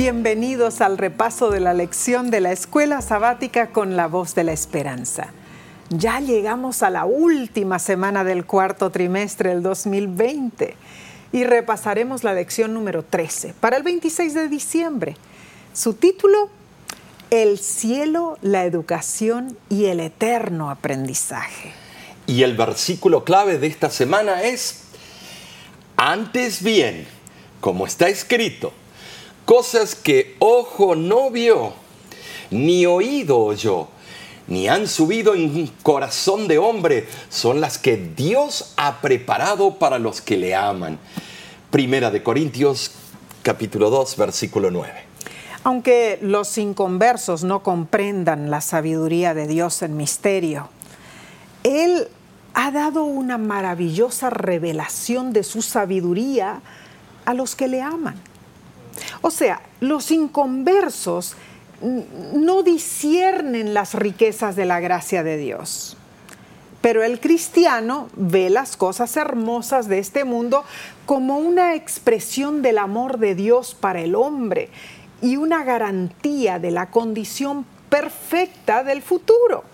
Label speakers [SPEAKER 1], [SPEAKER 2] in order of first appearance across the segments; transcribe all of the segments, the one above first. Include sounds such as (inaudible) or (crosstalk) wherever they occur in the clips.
[SPEAKER 1] Bienvenidos al repaso de la lección de la escuela sabática con la voz de la esperanza. Ya llegamos a la última semana del cuarto trimestre del 2020 y repasaremos la lección número 13 para el 26 de diciembre. Su título, El cielo, la educación y el eterno aprendizaje.
[SPEAKER 2] Y el versículo clave de esta semana es, antes bien, como está escrito, cosas que ojo no vio, ni oído oyó, ni han subido en corazón de hombre, son las que Dios ha preparado para los que le aman. Primera de Corintios capítulo 2, versículo 9.
[SPEAKER 1] Aunque los inconversos no comprendan la sabiduría de Dios en misterio, Él ha dado una maravillosa revelación de su sabiduría a los que le aman. O sea, los inconversos no disciernen las riquezas de la gracia de Dios. Pero el cristiano ve las cosas hermosas de este mundo como una expresión del amor de Dios para el hombre y una garantía de la condición perfecta del futuro.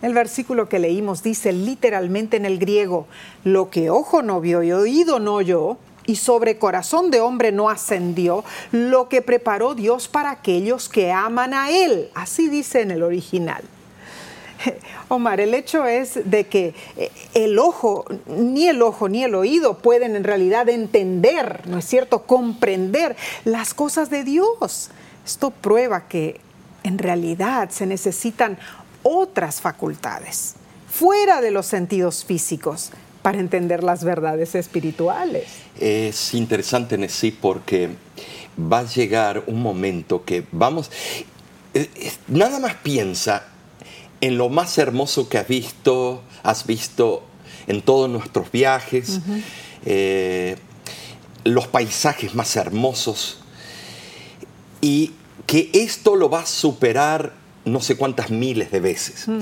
[SPEAKER 1] El versículo que leímos dice literalmente en el griego, lo que ojo no vio y oído no oyó, y sobre corazón de hombre no ascendió lo que preparó Dios para aquellos que aman a Él. Así dice en el original. (laughs) Omar, el hecho es de que eh, el ojo, ni el ojo ni el oído pueden en realidad entender, ¿no es cierto?, comprender las cosas de Dios. Esto prueba que en realidad se necesitan otras facultades, fuera de los sentidos físicos, para entender las verdades espirituales.
[SPEAKER 2] Es interesante, Nessie, porque va a llegar un momento que vamos, eh, nada más piensa en lo más hermoso que has visto, has visto en todos nuestros viajes, eh, los paisajes más hermosos, y que esto lo va a superar no sé cuántas miles de veces. Mm.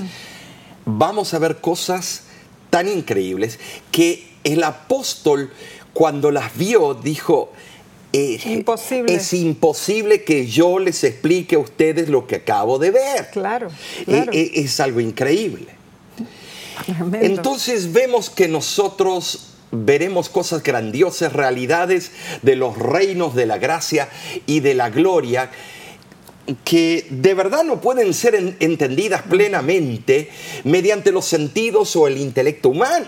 [SPEAKER 2] Vamos a ver cosas tan increíbles que el apóstol cuando las vio dijo,
[SPEAKER 1] eh, imposible.
[SPEAKER 2] es imposible que yo les explique a ustedes lo que acabo de ver.
[SPEAKER 1] Claro.
[SPEAKER 2] Eh, eh, es algo increíble. Entonces vemos que nosotros veremos cosas grandiosas, realidades de los reinos de la gracia y de la gloria que de verdad no pueden ser entendidas plenamente mediante los sentidos o el intelecto humano.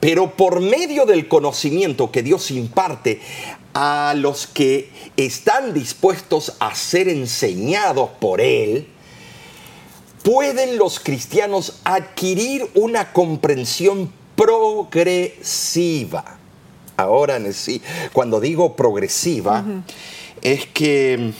[SPEAKER 2] Pero por medio del conocimiento que Dios imparte a los que están dispuestos a ser enseñados por Él, pueden los cristianos adquirir una comprensión progresiva. Ahora, cuando digo progresiva, es que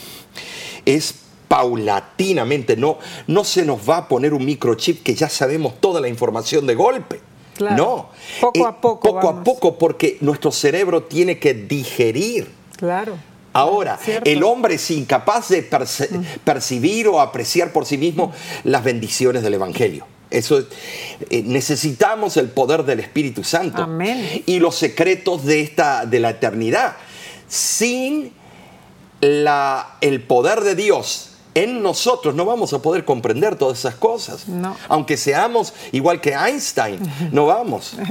[SPEAKER 2] es paulatinamente, no, no se nos va a poner un microchip que ya sabemos toda la información de golpe. No,
[SPEAKER 1] poco a poco.
[SPEAKER 2] Poco a poco, porque nuestro cerebro tiene que digerir.
[SPEAKER 1] Claro.
[SPEAKER 2] Ahora, el hombre es incapaz de mm. percibir o apreciar por sí mismo las bendiciones del Evangelio. Eso eh, necesitamos el poder del Espíritu Santo y los secretos de esta de la eternidad. Sin el poder de Dios en nosotros no vamos a poder comprender todas esas cosas. Aunque seamos igual que Einstein, no vamos. (laughs)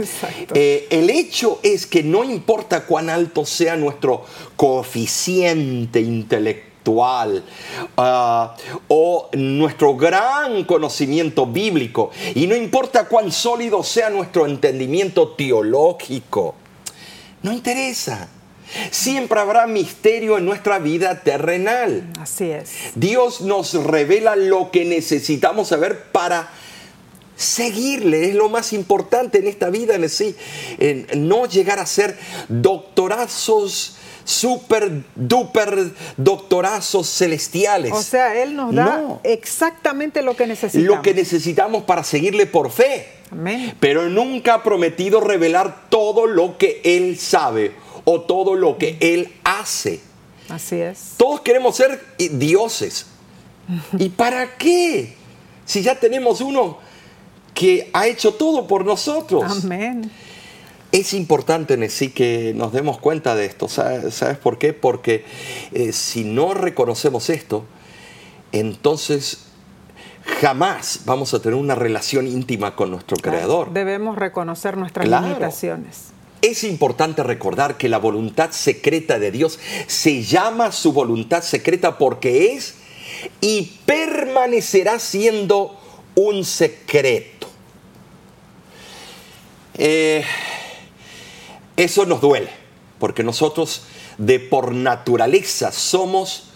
[SPEAKER 2] Eh, el hecho es que no importa cuán alto sea nuestro coeficiente intelectual ah, o nuestro gran conocimiento bíblico, y no importa cuán sólido sea nuestro entendimiento teológico, no interesa. Siempre habrá misterio en nuestra vida terrenal.
[SPEAKER 1] Así es.
[SPEAKER 2] Dios nos revela lo que necesitamos saber para seguirle. Es lo más importante en esta vida, en sí. no llegar a ser doctorazos super duper doctorazos celestiales.
[SPEAKER 1] O sea, Él nos da exactamente lo que necesitamos.
[SPEAKER 2] Lo que necesitamos para seguirle por fe.
[SPEAKER 1] Amén.
[SPEAKER 2] Pero nunca ha prometido revelar todo lo que Él sabe o todo lo que Él hace.
[SPEAKER 1] Así es.
[SPEAKER 2] Todos queremos ser dioses. (laughs) ¿Y para qué? Si ya tenemos uno que ha hecho todo por nosotros.
[SPEAKER 1] Amén.
[SPEAKER 2] Es importante, Nesí, que nos demos cuenta de esto. ¿Sabes, por qué? Porque eh, si no reconocemos esto, entonces jamás vamos a tener una relación íntima con nuestro Creador.
[SPEAKER 1] Debemos reconocer nuestras limitaciones.
[SPEAKER 2] Es importante recordar que la voluntad secreta de Dios se llama su voluntad secreta porque es y permanecerá siendo un secreto. Eh, eso nos duele, porque nosotros de por naturaleza somos,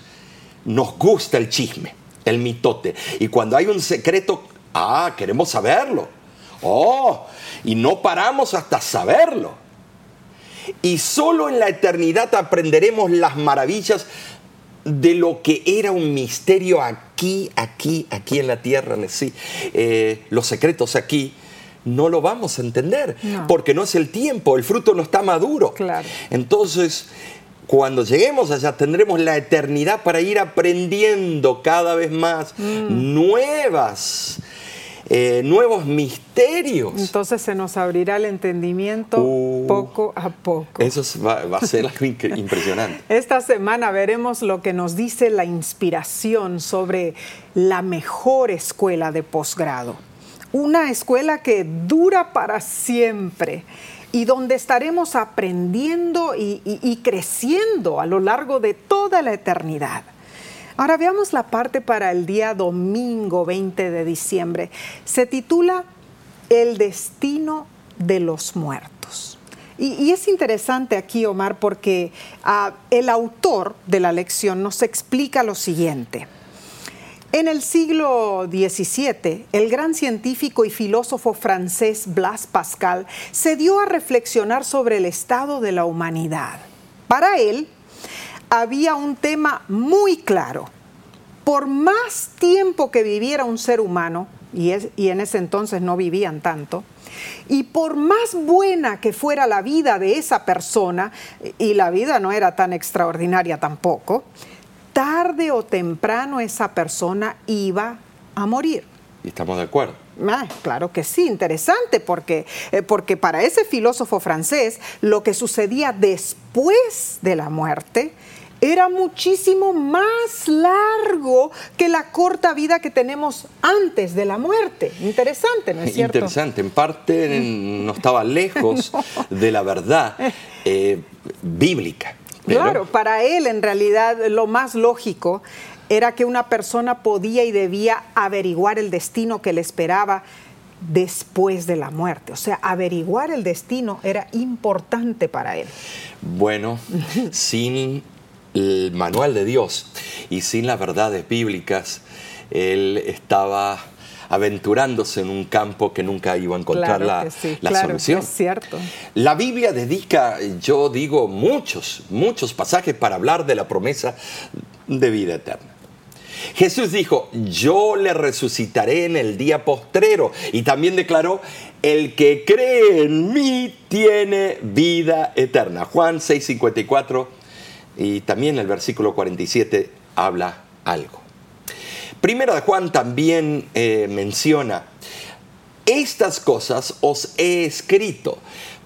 [SPEAKER 2] nos gusta el chisme el mitote. Y cuando hay un secreto, ah, queremos saberlo. Oh, y no paramos hasta saberlo. Y solo en la eternidad aprenderemos las maravillas de lo que era un misterio aquí, aquí, aquí en la tierra. Sí, eh, los secretos aquí no lo vamos a entender, porque no es el tiempo, el fruto no está maduro.
[SPEAKER 1] Claro.
[SPEAKER 2] Entonces, cuando lleguemos allá tendremos la eternidad para ir aprendiendo cada vez más mm. nuevas. Eh, nuevos misterios.
[SPEAKER 1] Entonces se nos abrirá el entendimiento uh. poco a poco.
[SPEAKER 2] Eso va, va a ser algo (laughs) impresionante.
[SPEAKER 1] Esta semana veremos lo que nos dice la inspiración sobre la mejor escuela de posgrado. Una escuela que dura para siempre y donde estaremos aprendiendo y, creciendo a lo largo de toda la eternidad. Ahora veamos la parte para el día domingo 20 de diciembre. Se titula El destino de los muertos. Y, es interesante aquí, Omar, porque ah, el autor de la lección nos explica lo siguiente. En el siglo XVII, el gran científico y filósofo francés Blas Pascal se dio a reflexionar sobre el estado de la humanidad. Para él, había un tema muy claro. Por más tiempo que viviera un ser humano, y, y, en ese entonces no vivían tanto, y por más buena que fuera la vida de esa persona, y la vida no era tan extraordinaria tampoco, tarde o temprano esa persona iba a morir.
[SPEAKER 2] Y estamos de acuerdo.
[SPEAKER 1] Ah, claro que sí, interesante, porque, eh, porque para ese filósofo francés lo que sucedía después de la muerte era muchísimo más largo que la corta vida que tenemos antes de la muerte. Interesante, ¿no es cierto?
[SPEAKER 2] Interesante, en parte no estaba lejos de la verdad eh, bíblica.
[SPEAKER 1] Claro, para él en realidad lo más lógico era que una persona podía y debía averiguar el destino que le esperaba después de la muerte. O sea, averiguar el destino era importante para él.
[SPEAKER 2] Bueno, sin el manual de Dios y sin las verdades bíblicas, él estaba aventurándose en un campo que nunca iba a encontrar la, solución.
[SPEAKER 1] es cierto.
[SPEAKER 2] La Biblia dedica, yo digo, muchos, muchos pasajes para hablar de la promesa de vida eterna. Jesús dijo, yo le resucitaré en el día postrero. Y también declaró, el que cree en mí tiene vida eterna. Juan 6:54 y también el versículo 47 habla algo. Primera de Juan también eh, menciona, estas cosas os he escrito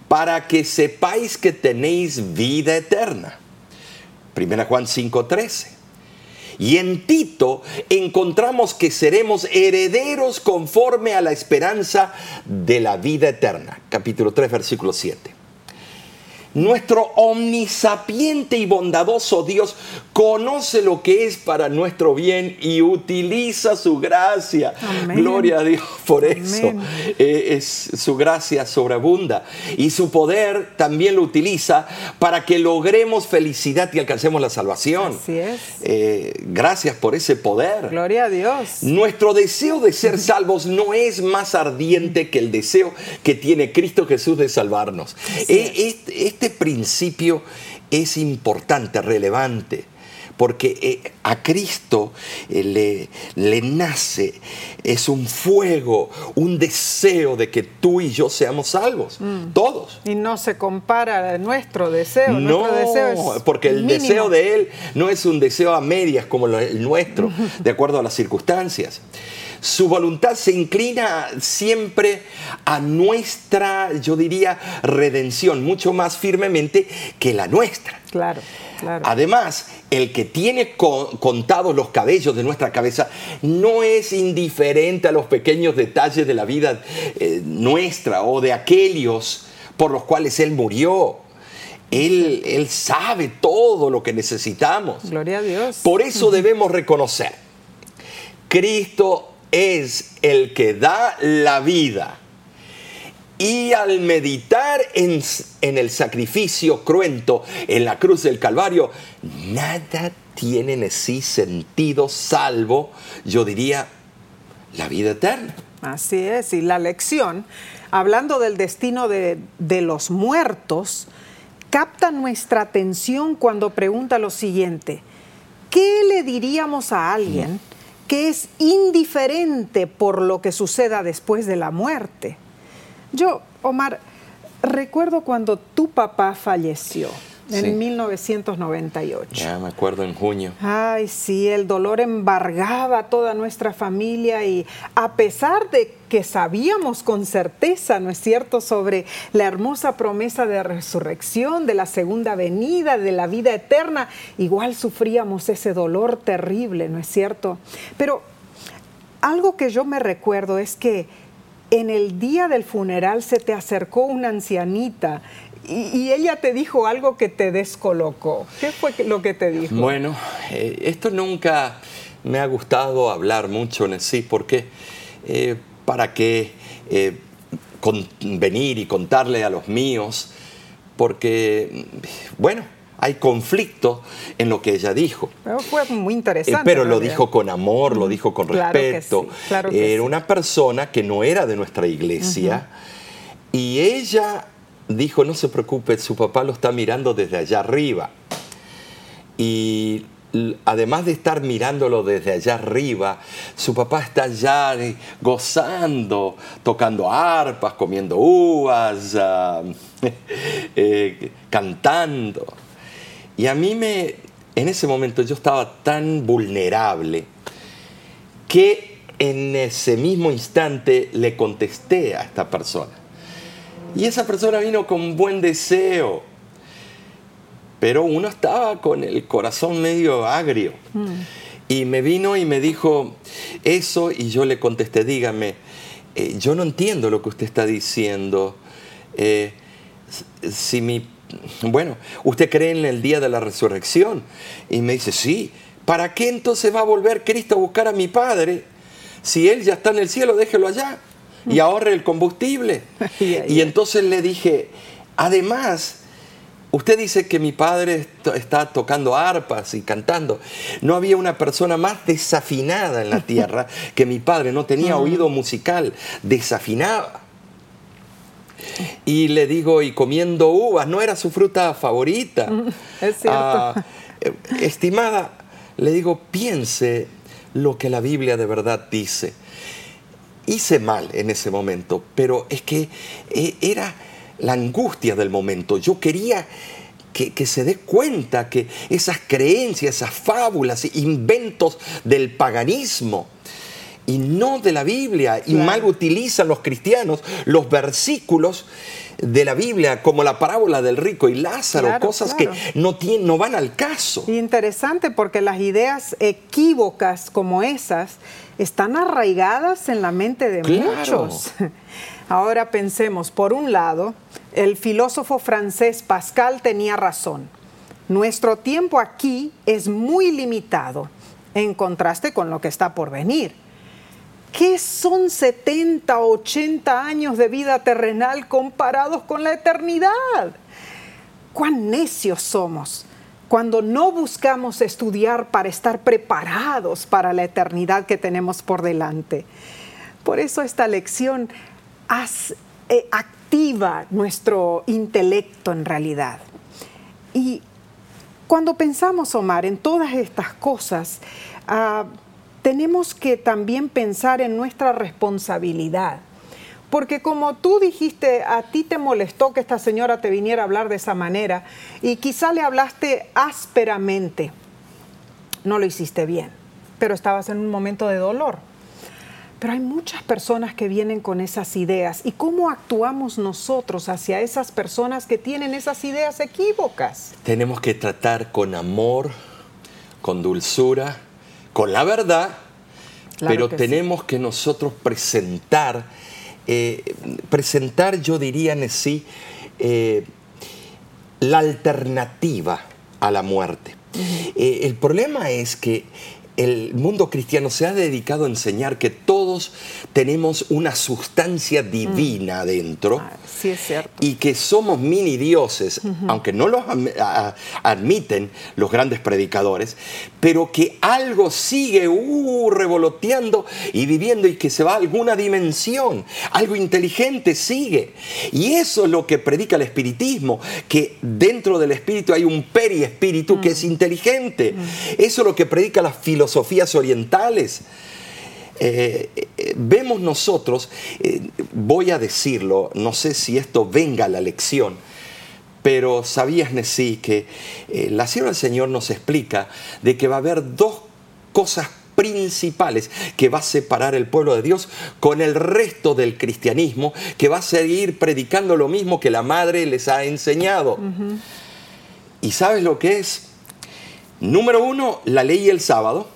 [SPEAKER 2] para que sepáis que tenéis vida eterna. Primera Juan 5:13. Y en Tito encontramos que seremos herederos conforme a la esperanza de la vida eterna. Capítulo 3, versículo 7. Nuestro omnisapiente y bondadoso Dios conoce lo que es para nuestro bien y utiliza su gracia. Gloria a Dios por eso. Eh, es, su gracia sobreabunda. Y su poder también lo utiliza para que logremos felicidad y alcancemos la salvación.
[SPEAKER 1] Así es.
[SPEAKER 2] Eh, gracias por ese poder.
[SPEAKER 1] Gloria a Dios.
[SPEAKER 2] Nuestro deseo de ser (laughs) salvos no es más ardiente que el deseo que tiene Cristo Jesús de salvarnos. Este principio es importante, relevante, porque eh, a Cristo eh, le, le, nace, es un fuego, un deseo de que tú y yo seamos salvos, mm. todos.
[SPEAKER 1] Y no se compara a nuestro deseo.
[SPEAKER 2] No, porque el deseo de Él no es un deseo a medias como el nuestro, (laughs) de acuerdo a las circunstancias. Su voluntad se inclina siempre a nuestra, yo diría, redención, mucho más firmemente que la nuestra.
[SPEAKER 1] Claro, claro.
[SPEAKER 2] Además, el que tiene contados los cabellos de nuestra cabeza no es indiferente a los pequeños detalles de la vida eh, nuestra o de aquellos por los cuales Él murió. Él, él, sabe todo lo que necesitamos.
[SPEAKER 1] Gloria a Dios.
[SPEAKER 2] Por eso debemos reconocer, Cristo es el que da la vida. Y al meditar en, el sacrificio cruento en la cruz del Calvario, nada tiene en sí sentido salvo, yo diría, la vida eterna.
[SPEAKER 1] Así es, y la lección, hablando del destino de, de los muertos, capta nuestra atención cuando pregunta lo siguiente, ¿qué le diríamos a alguien? Que es indiferente por lo que suceda después de la muerte. Yo, Omar, recuerdo cuando tu papá falleció en 1998.
[SPEAKER 2] Ya me acuerdo en junio.
[SPEAKER 1] Ay, sí, el dolor embargaba a toda nuestra familia y a pesar de que sabíamos con certeza, ¿no es cierto?, sobre la hermosa promesa de resurrección, de la segunda venida, de la vida eterna, igual sufríamos ese dolor terrible, ¿no es cierto? Pero algo que yo me recuerdo es que en el día del funeral se te acercó una ancianita y, ella te dijo algo que te descolocó. ¿Qué fue lo que te dijo?
[SPEAKER 2] Bueno, eh, esto nunca me ha gustado hablar mucho en sí, porque eh, para qué eh, venir y contarle a los míos, porque, bueno, hay conflicto en lo que ella dijo.
[SPEAKER 1] Pero fue muy interesante.
[SPEAKER 2] pero lo dijo con amor, lo dijo con respeto. era una persona que no era de nuestra iglesia y ella dijo, no se preocupe, su papá lo está mirando desde allá arriba. Y además de estar mirándolo desde allá arriba, su papá está allá eh, gozando, tocando arpas, comiendo uvas, (laughs) eh, cantando. Y a mí me, en ese momento yo estaba tan vulnerable que en ese mismo instante le contesté a esta persona. Y esa persona vino con buen deseo. Pero uno estaba con el corazón medio agrio. Mm. Y me vino y me dijo eso y yo le contesté, dígame, eh, yo no entiendo lo que usted está diciendo. Eh, si mi, bueno, usted cree en el día de la resurrección. Y me dice, sí, ¿para qué entonces va a volver Cristo a buscar a mi Padre? Si Él ya está en el cielo, déjelo allá y ahorre el combustible. (laughs) y entonces le dije, además, usted dice que mi padre está tocando arpas y cantando. No había una persona más desafinada en la (laughs) tierra que mi padre, no tenía mm. oído musical, desafinaba. Y le digo, y comiendo uvas, no era su fruta favorita.
[SPEAKER 1] Es cierto. Ah,
[SPEAKER 2] eh, estimada, le digo, piense lo que la Biblia de verdad dice hice mal en ese momento, pero es que eh, era la angustia del momento. Yo quería que, se dé cuenta que esas creencias, esas fábulas, inventos del paganismo, y no de la Biblia, y mal utilizan los cristianos los versículos de la Biblia, como la parábola del rico y Lázaro, cosas que no, tienen, no van al caso.
[SPEAKER 1] Interesante porque las ideas equívocas como esas están arraigadas en la mente de muchos. (laughs) Ahora pensemos, por un lado, el filósofo francés Pascal tenía razón. Nuestro tiempo aquí es muy limitado en contraste con lo que está por venir. ¿Qué son 70, 80 años de vida terrenal comparados con la eternidad? ¿Cuán necios somos cuando no buscamos estudiar para estar preparados para la eternidad que tenemos por delante. Por eso esta lección eh, activa nuestro intelecto en realidad. Y cuando pensamos, Omar, en todas estas cosas, ah, tenemos que también pensar en nuestra responsabilidad porque como tú dijiste, a ti te molestó que esta señora te viniera a hablar de esa manera y quizá le hablaste ásperamente. No lo hiciste bien, pero estabas en un momento de dolor. Pero hay muchas personas que vienen con esas ideas. ¿Y cómo actuamos nosotros hacia esas personas que tienen esas ideas equívocas?
[SPEAKER 2] Tenemos que tratar con amor, con dulzura, con la verdad, pero tenemos que nosotros presentar, eh, presentar, yo diría, en sí, eh, la alternativa a la muerte. Eh, el problema es que el mundo cristiano se ha dedicado a enseñar que todos tenemos una sustancia divina mm. dentro. Ah,
[SPEAKER 1] sí, es cierto.
[SPEAKER 2] Y que somos mini dioses, aunque no los admiten los grandes predicadores, pero que algo sigue uh, revoloteando y viviendo y que se va a alguna dimensión. Algo inteligente sigue. Y eso es lo que predica el espiritismo, que dentro del espíritu hay un periespíritu que mm. es inteligente. Mm. Eso es lo que predica la filosofía filosofías orientales. Eh, eh, vemos nosotros, eh, voy a decirlo, no sé si esto venga a la lección, pero sabías, Nesí, que la sierva del Señor nos explica de que va a haber dos cosas principales que va a separar el pueblo de Dios con el resto del cristianismo, que va a seguir predicando lo mismo que la madre les ha enseñado. ¿Y sabes lo que es? Número uno, la ley y el sábado,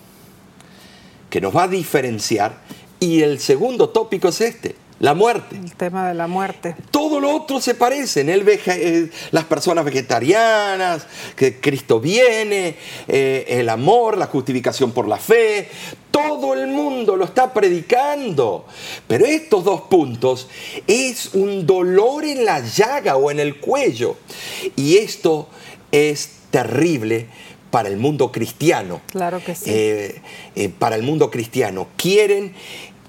[SPEAKER 2] que nos va a diferenciar. Y el segundo tópico es este, la muerte.
[SPEAKER 1] El tema de la muerte.
[SPEAKER 2] Todo lo otro se parece. En eh, las personas vegetarianas, que Cristo viene, eh, el amor, la justificación por la fe. Todo el mundo lo está predicando. Pero estos dos puntos es un dolor en la llaga o en el cuello. Y esto es terrible para el mundo cristiano.
[SPEAKER 1] Claro que sí.
[SPEAKER 2] Eh, eh, para el mundo cristiano. Quieren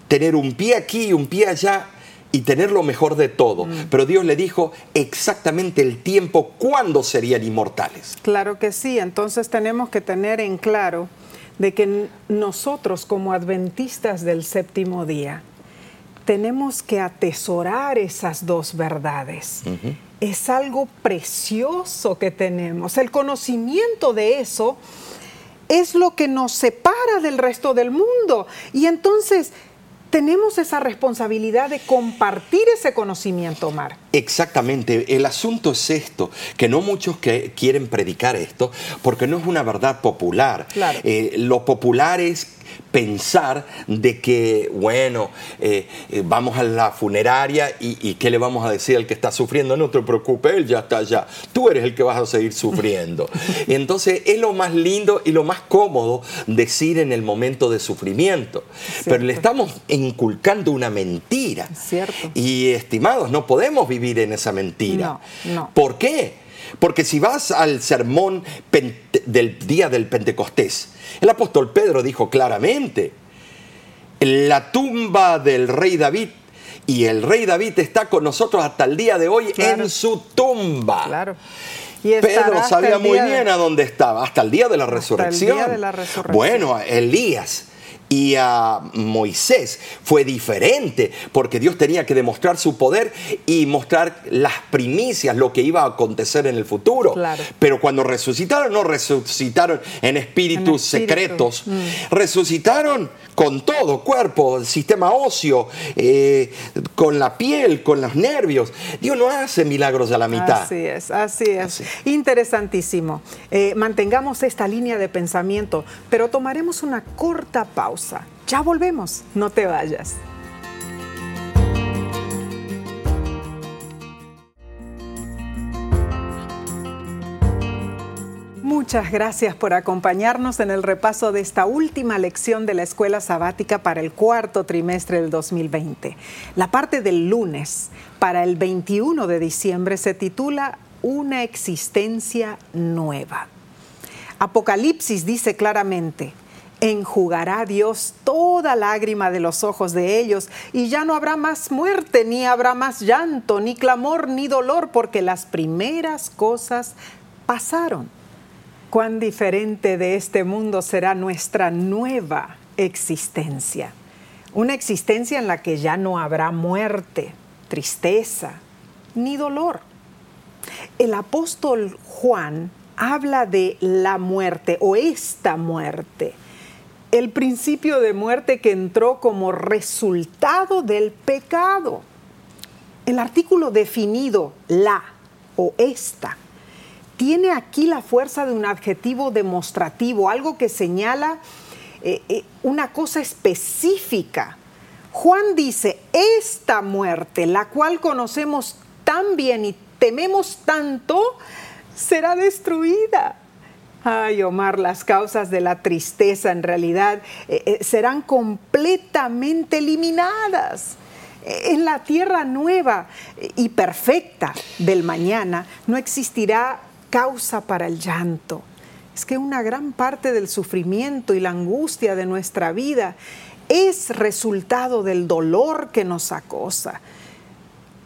[SPEAKER 2] tener un pie aquí y un pie allá y tener lo mejor de todo. Mm. Pero Dios le dijo exactamente el tiempo cuándo serían inmortales.
[SPEAKER 1] Claro que sí. Entonces tenemos que tener en claro de que nosotros como adventistas del séptimo día tenemos que atesorar esas dos verdades es algo precioso que tenemos. El conocimiento de eso es lo que nos separa del resto del mundo. Y entonces tenemos esa responsabilidad de compartir ese conocimiento, Omar.
[SPEAKER 2] Exactamente, el asunto es esto, que no muchos que quieren predicar esto, porque no es una verdad popular. Eh, lo popular es pensar de que, bueno, eh, eh, vamos a la funeraria y, qué le vamos a decir al que está sufriendo, no te preocupes, él ya está allá, tú eres el que vas a seguir sufriendo. (laughs) Entonces es lo más lindo y lo más cómodo decir en el momento de sufrimiento, pero le estamos inculcando una mentira.
[SPEAKER 1] Cierto.
[SPEAKER 2] Y estimados, no podemos vivir en esa mentira. No, ¿Por qué? Porque si vas al sermón del día del Pentecostés, el apóstol Pedro dijo claramente, la tumba del rey David y el rey David está con nosotros hasta el día de hoy en su tumba.
[SPEAKER 1] Claro.
[SPEAKER 2] Pedro sabía muy bien a dónde estaba, hasta el día de la resurrección.
[SPEAKER 1] Día de la resurrección.
[SPEAKER 2] Bueno, Elías y a Moisés fue diferente, porque Dios tenía que demostrar su poder y mostrar las primicias, lo que iba a acontecer en el futuro. Pero cuando resucitaron, no resucitaron en espíritus secretos, mm. resucitaron con todo, cuerpo, sistema óseo, eh, con la piel, con los nervios. Dios no hace milagros a la mitad.
[SPEAKER 1] Así es, así es. Interesantísimo. Eh, mantengamos esta línea de pensamiento, pero tomaremos una corta pausa. Ya volvemos, no te vayas. Muchas gracias por acompañarnos en el repaso de esta última lección de la escuela sabática para el cuarto trimestre del 2020. La parte del lunes para el 21 de diciembre se titula Una existencia nueva. Apocalipsis dice claramente, enjugará Dios toda lágrima de los ojos de ellos, y ya no habrá más muerte, ni habrá más llanto, ni clamor, ni dolor, porque las primeras cosas pasaron cuán diferente de este mundo será nuestra nueva existencia. Una existencia en la que ya no habrá muerte, tristeza, ni dolor. El apóstol Juan habla de la muerte o esta muerte el principio de muerte que entró como resultado del pecado. El artículo definido la o esta tiene aquí la fuerza de un adjetivo demostrativo, algo que señala eh, eh, una cosa específica. Juan dice, esta muerte, la cual conocemos tan bien y tememos tanto, será destruida. Ay, Omar, las causas de la tristeza en realidad eh, serán completamente eliminadas en la tierra nueva y perfecta del mañana no existirá causa para el llanto. Es que una gran parte del sufrimiento y la angustia de nuestra vida es resultado del dolor que nos acosa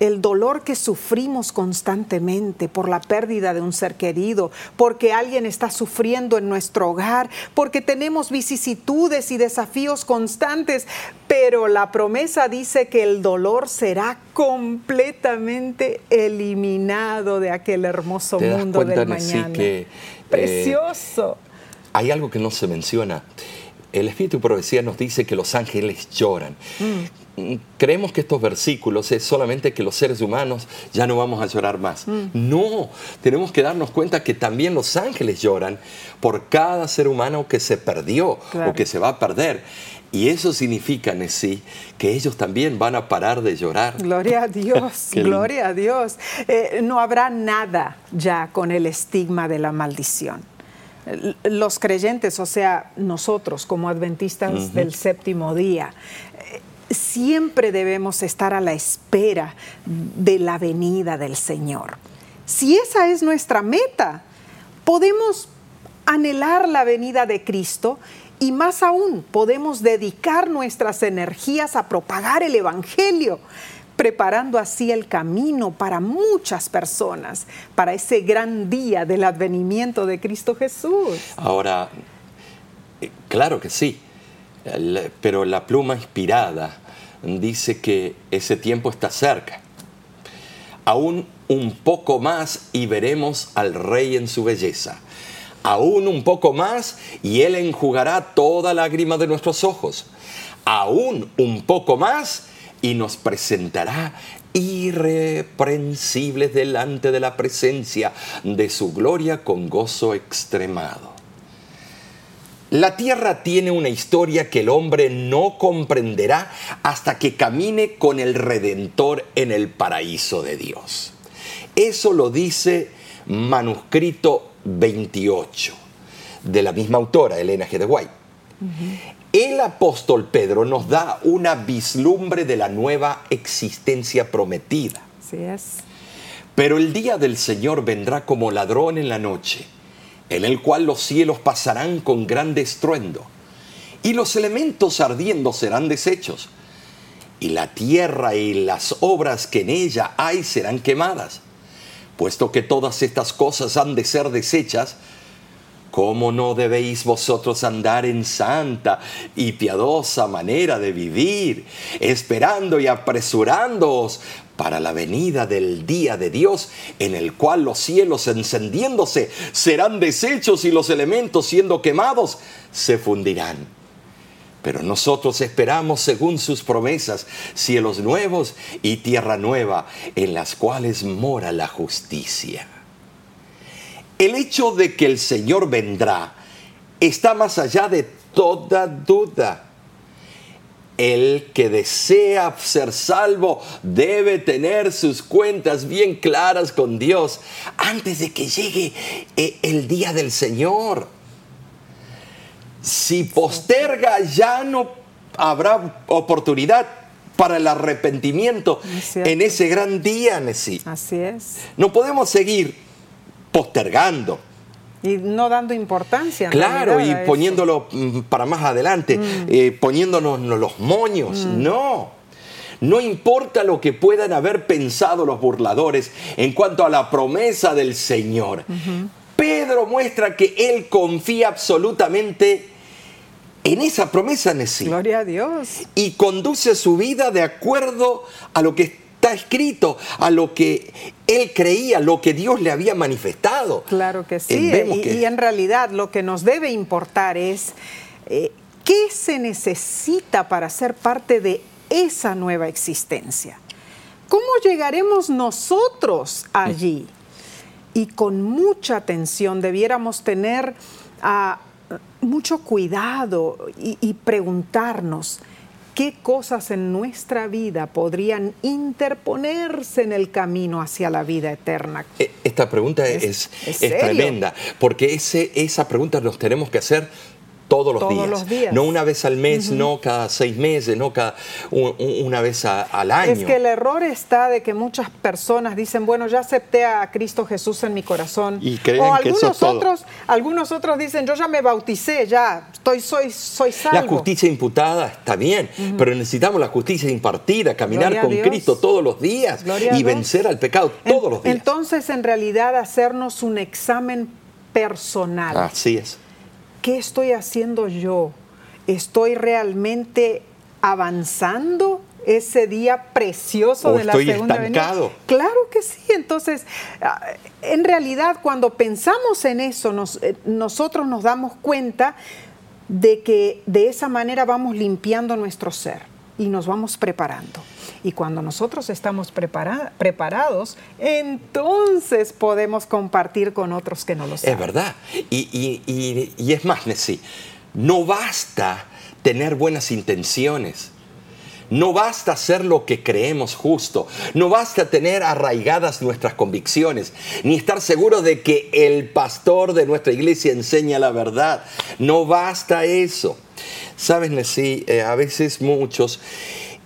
[SPEAKER 1] el dolor que sufrimos constantemente por la pérdida de un ser querido, porque alguien está sufriendo en nuestro hogar, porque tenemos vicisitudes y desafíos constantes, pero la promesa dice que el dolor será completamente eliminado de aquel hermoso mundo del mañana.
[SPEAKER 2] Que,
[SPEAKER 1] Precioso.
[SPEAKER 2] Eh, hay algo que no se menciona. El Espíritu Profecía nos dice que los ángeles lloran. Mm creemos que estos versículos es solamente que los seres humanos ya no vamos a llorar más. Mm. No, tenemos que darnos cuenta que también los ángeles lloran por cada ser humano que se perdió o que se va a perder. Y eso significa, sí que ellos también van a parar de llorar.
[SPEAKER 1] Gloria a (laughs) Dios, gloria a Dios. Eh, no habrá nada ya con el estigma de la maldición los creyentes, o sea, nosotros como adventistas del séptimo día, siempre debemos estar a la espera de la venida del Señor. Si esa es nuestra meta, podemos anhelar la venida de Cristo y más aún podemos dedicar nuestras energías a propagar el Evangelio, preparando así el camino para muchas personas, para ese gran día del advenimiento de Cristo Jesús.
[SPEAKER 2] Ahora, eh, claro que sí pero la pluma inspirada dice que ese tiempo está cerca. Aún un poco más y veremos al rey en su belleza. Aún un poco más y él enjugará toda lágrima de nuestros ojos. Aún un poco más y nos presentará irreprensibles delante de la presencia de su gloria con gozo extremado. La tierra tiene una historia que el hombre no comprenderá hasta que camine con el Redentor en el paraíso de Dios. Eso lo dice manuscrito 28 de la misma autora, Elena G. de White. El apóstol Pedro nos da una vislumbre de la nueva existencia prometida.
[SPEAKER 1] Así es.
[SPEAKER 2] Pero el día del Señor vendrá como ladrón en la noche en el cual los cielos pasarán con gran estruendo, y los elementos ardiendo serán deshechos, y la tierra y las obras que en ella hay serán quemadas. Puesto que todas estas cosas han de ser deshechas, ¿cómo no debéis vosotros andar en santa y piadosa manera de vivir, esperando y apresurándoos para la venida del día de Dios, en el cual los cielos encendiéndose serán deshechos y los elementos siendo quemados se fundirán. Pero nosotros esperamos, según sus promesas, cielos nuevos y tierra nueva, en las cuales mora la justicia. El hecho de que el Señor vendrá está más allá de toda duda el que desea ser salvo debe tener sus cuentas bien claras con Dios antes de que llegue eh, el día del Señor. Si posterga ya no habrá oportunidad para el arrepentimiento en ese gran día, Nesí.
[SPEAKER 1] Así es.
[SPEAKER 2] No podemos seguir postergando
[SPEAKER 1] y no dando importancia.
[SPEAKER 2] Claro, y poniéndolo mm, para más adelante, mm. eh, poniéndonos los moños. Mm. No. No importa lo que puedan haber pensado los burladores en cuanto a la promesa del Señor. Pedro muestra que él confía absolutamente en esa promesa, Nesí.
[SPEAKER 1] Gloria a Dios.
[SPEAKER 2] Y conduce su vida de acuerdo a lo que está escrito, a lo que él creía, lo que Dios le había manifestado.
[SPEAKER 1] Claro que sí. Eh, y, en realidad lo que nos debe importar es... Eh, ¿Qué se necesita para ser parte de esa nueva existencia? ¿Cómo llegaremos nosotros allí? Y con mucha atención debiéramos tener ah, mucho cuidado y preguntarnos, ¿Qué cosas en nuestra vida podrían interponerse en el camino hacia la vida eterna?
[SPEAKER 2] E, esta pregunta es, es, tremenda, porque ese, esa pregunta nos tenemos que hacer todos los, días. No una vez al mes, no cada seis meses, no cada una vez al año.
[SPEAKER 1] Es que el error está de que muchas personas dicen, bueno, ya acepté a Cristo Jesús en mi corazón.
[SPEAKER 2] Y creen
[SPEAKER 1] o
[SPEAKER 2] algunos
[SPEAKER 1] que otros, algunos otros dicen, yo ya me bauticé, ya estoy, soy, soy salvo.
[SPEAKER 2] La justicia imputada está bien, pero necesitamos la justicia impartida, caminar con Cristo todos los días y vencer al pecado todos los días.
[SPEAKER 1] Entonces, en realidad, hacernos un examen personal.
[SPEAKER 2] Así es
[SPEAKER 1] ¿qué estoy haciendo yo? ¿Estoy realmente avanzando ese día precioso de la segunda
[SPEAKER 2] estancado?
[SPEAKER 1] Claro que sí. Entonces, ah, en realidad, cuando pensamos en eso, eh, nosotros nos damos cuenta de que de esa manera vamos limpiando nuestro ser y nos vamos preparando. Y cuando nosotros estamos preparados, entonces podemos compartir con otros que no lo saben.
[SPEAKER 2] Es verdad. Y, es más, Nessie, no basta tener buenas intenciones. No basta hacer lo que creemos justo, no basta tener arraigadas nuestras convicciones, ni estar seguro de que el pastor de nuestra iglesia enseña la verdad. No basta eso. Sabes, Nessie, eh, a veces muchos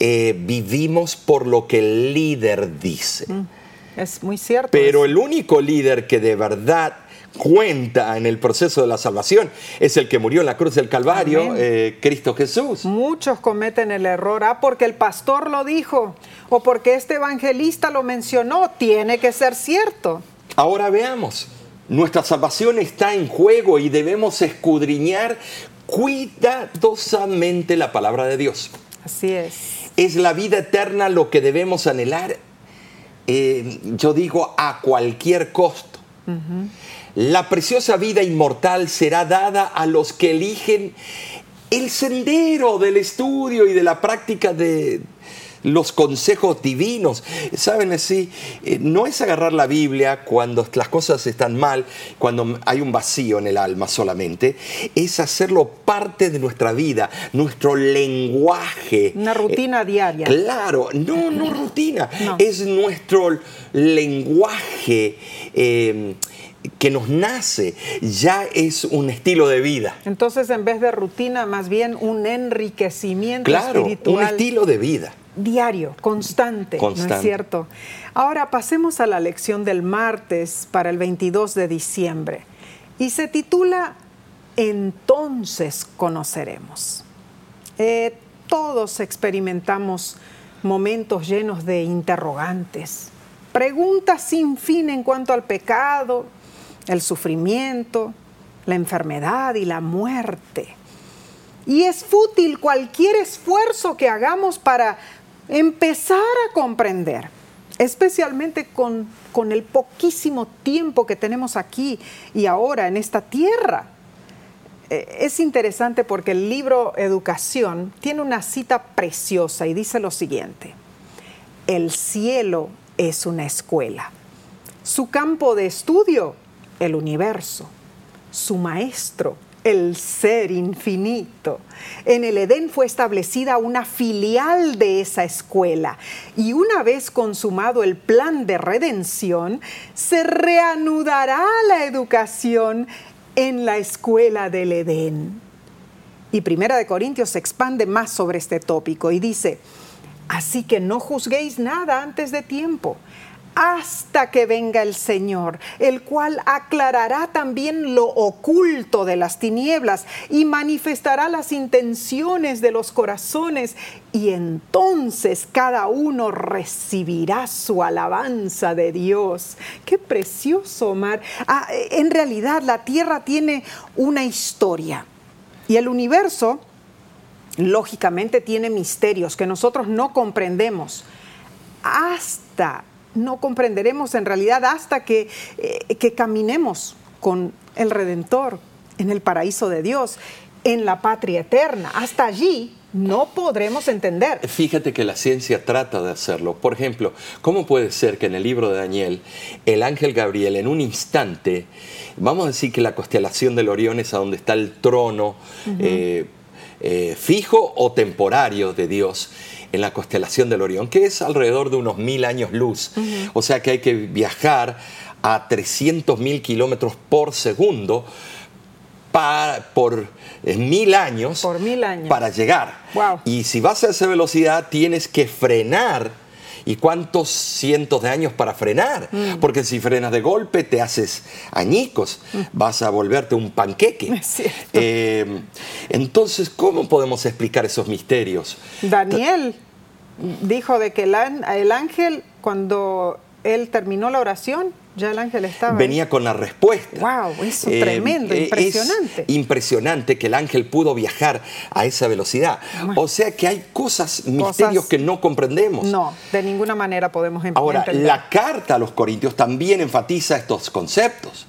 [SPEAKER 2] eh, vivimos por lo que el líder dice. Mm,
[SPEAKER 1] es muy cierto.
[SPEAKER 2] Pero el único líder que de verdad cuenta en el proceso de la salvación es el que murió en la cruz del Calvario, eh, Cristo Jesús.
[SPEAKER 1] Muchos cometen el error, ah, porque el pastor lo dijo o porque este evangelista lo mencionó, tiene que ser cierto.
[SPEAKER 2] Ahora veamos, nuestra salvación está en juego y debemos escudriñar cuidadosamente la palabra de Dios.
[SPEAKER 1] Así es.
[SPEAKER 2] ¿Es la vida eterna lo que debemos anhelar? Eh, yo digo a cualquier costo. La preciosa vida inmortal será dada a los que eligen el sendero del estudio y de la práctica de, los consejos divinos. Saben así, eh, no es agarrar la Biblia cuando las cosas están mal, cuando hay un vacío en el alma solamente, es hacerlo parte de nuestra vida, nuestro lenguaje.
[SPEAKER 1] Una rutina diaria.
[SPEAKER 2] Claro, no, no (laughs) rutina, es nuestro lenguaje. Eh, que nos nace, ya es un estilo de vida.
[SPEAKER 1] Entonces, en vez de rutina, más bien un enriquecimiento
[SPEAKER 2] claro, Un estilo de vida
[SPEAKER 1] diario, constante, ¿no es cierto? Ahora pasemos a la lección del martes para el 22 de diciembre y se titula Entonces conoceremos. Eh, todos experimentamos momentos llenos de interrogantes, preguntas sin fin en cuanto al pecado, el sufrimiento, la enfermedad y la muerte. Y es fútil cualquier esfuerzo que hagamos para empezar a comprender, especialmente con, con el poquísimo tiempo que tenemos aquí y ahora en esta tierra. Eh, es interesante porque el libro Educación tiene una cita preciosa y dice lo siguiente, el cielo es una escuela, su campo de estudio, el universo, su maestro, el ser infinito. En el Edén fue establecida una filial de esa escuela y una vez consumado el plan de redención, se reanudará la educación en la escuela del Edén. Y Primera de Corintios se expande más sobre este tópico y dice, así que no juzguéis nada antes de tiempo hasta que venga el Señor, el cual aclarará también lo oculto de las tinieblas y manifestará las intenciones de los corazones, y entonces cada uno recibirá su alabanza de Dios. Qué precioso, Omar. Ah, en realidad la tierra tiene una historia y el universo, lógicamente, tiene misterios que nosotros no comprendemos hasta no comprenderemos en realidad hasta que, eh, que caminemos con el Redentor en el paraíso de Dios. en la patria eterna. Hasta allí no podremos entender.
[SPEAKER 2] Fíjate que la ciencia trata de hacerlo. Por ejemplo, ¿cómo puede ser que en el libro de Daniel el ángel Gabriel en un instante, vamos a decir que la constelación del Orión es a donde está el trono eh, eh, fijo o temporario de Dios? en la constelación del Orión, que es alrededor de unos mil años luz. O sea que hay que viajar a 300 mil kilómetros por segundo por eh, mil años,
[SPEAKER 1] por mil años
[SPEAKER 2] para llegar. Y si vas a esa velocidad tienes que frenar. ¿Y cuántos cientos de años para frenar? Mm. Porque si frenas de golpe te haces añicos, mm. vas a volverte un panqueque. (laughs) Eh, entonces, ¿cómo podemos explicar esos misterios?
[SPEAKER 1] Daniel dijo de que el ángel, cuando él terminó la oración, ya el ángel estaba.
[SPEAKER 2] Venía con la respuesta.
[SPEAKER 1] ¡Wow! Eso es eh, tremendo, eh, impresionante.
[SPEAKER 2] impresionante que el ángel pudo viajar a esa velocidad. O sea que hay cosas, misterios que no comprendemos.
[SPEAKER 1] No, de ninguna manera podemos
[SPEAKER 2] entender. Ahora, la carta a los Corintios también enfatiza estos conceptos.